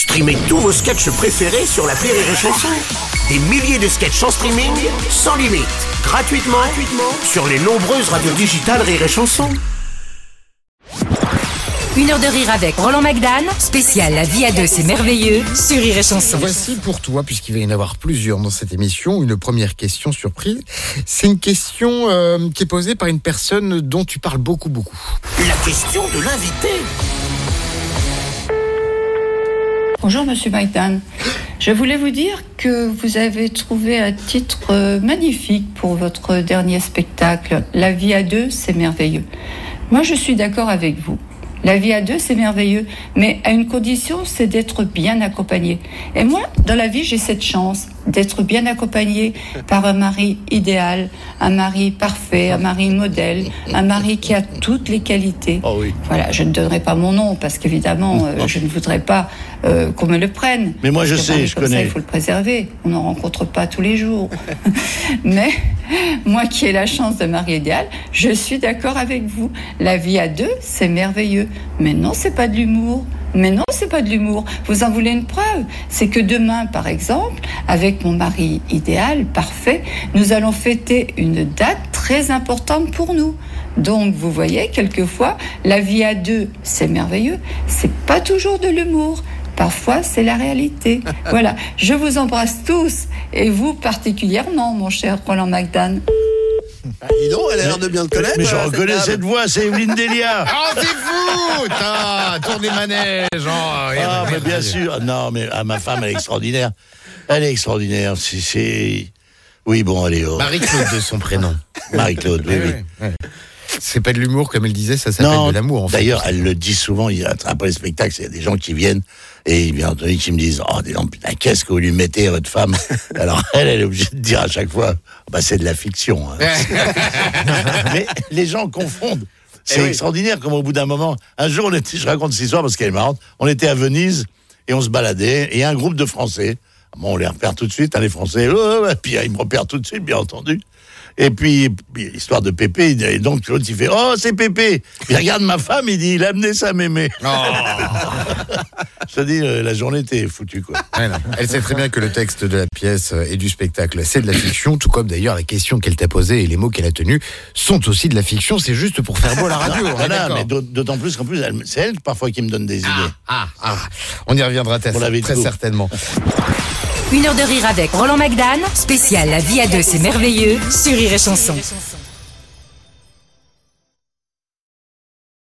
Streamez tous vos sketchs préférés sur la Rire et Chanson. Des milliers de sketchs en streaming, sans limite, gratuitement, gratuitement sur les nombreuses radios digitales Rire et Chanson. Une heure de rire avec Roland Magdan, spécial La vie à deux, c'est merveilleux, sur Rire et Chanson. Voici pour toi, puisqu'il va y en avoir plusieurs dans cette émission, une première question surprise. C'est une question euh, qui est posée par une personne dont tu parles beaucoup, beaucoup. La question de l'invité. Bonjour Monsieur Maïdan. Je voulais vous dire que vous avez trouvé un titre euh, magnifique pour votre dernier spectacle. La vie à deux, c'est merveilleux. Moi, je suis d'accord avec vous. La vie à deux, c'est merveilleux, mais à une condition, c'est d'être bien accompagné. Et moi, dans la vie, j'ai cette chance d'être bien accompagné par un mari idéal, un mari parfait, un mari modèle, un mari qui a toutes les qualités. Oh oui. Voilà, je ne donnerai pas mon nom parce qu'évidemment, euh, je ne voudrais pas euh, qu'on me le prenne. Mais moi, je sais, je ça, connais. il faut le préserver. On n'en rencontre pas tous les jours. Mais moi qui ai la chance de mari idéal, je suis d'accord avec vous. La vie à deux, c'est merveilleux. Mais non, c'est pas de l'humour. Mais non, c'est pas de l'humour. Vous en voulez une preuve C'est que demain, par exemple, avec mon mari idéal, parfait, nous allons fêter une date très importante pour nous. Donc, vous voyez, quelquefois, la vie à deux, c'est merveilleux. C'est pas toujours de l'humour. Parfois, c'est la réalité. Voilà. Je vous embrasse tous, et vous particulièrement, mon cher Roland McDan. Ah, dis donc, elle a l'air de bien te connaître. Mais je euh, reconnais cette voix, c'est Evelyne Delia. Oh, c'est fou Putain, Tour des manèges oh, Ah, mais bien sûr. Non, mais ah, ma femme, elle est extraordinaire. Elle est extraordinaire. C'est-. Oui, bon, allez, oh. Marie-Claude de son prénom. Marie-Claude, oui, oui. C'est pas de l'humour, comme elle disait, ça s'appelle de l'amour, en fait. D'ailleurs, elle le dit souvent, après les spectacles, il y a des gens qui viennent et bien entendu qui me disent Oh, donc, putain, qu'est-ce que vous lui mettez à votre femme? Alors, elle, elle est obligée de dire à chaque fois bah, C'est de la fiction. hein. Mais les gens confondent. C'est Eh oui. extraordinaire comme au bout d'un moment. Un jour, on était, je raconte cette histoire parce qu'elle est marrante. On était à Venise et on se baladait et un groupe de Français. Bon, on les repère tout de suite, hein, les Français. Ouais, ouais, ouais. Puis euh, ils me repèrent tout de suite, bien entendu. Et puis, l'histoire de Pépé, et donc l'autre il fait Oh, c'est Pépé Il regarde ma femme, il dit Il a amené sa mémé. Oh. Je te dis, euh, la journée était foutue, quoi. Elle sait très bien que le texte de la pièce euh, et du spectacle, c'est de la fiction, tout comme d'ailleurs la question qu'elle t'a posée et les mots qu'elle a tenus sont aussi de la fiction. C'est juste pour faire beau à la radio. on est Voilà, mais d'aut- d'autant plus qu'en plus, c'est elle parfois qui me donne des idées. Ah, ah, on y reviendra très, très certainement. Une heure de rire avec Roland Magdan, spécial La vie à deux, c'est merveilleux, sur Rire et Chanson.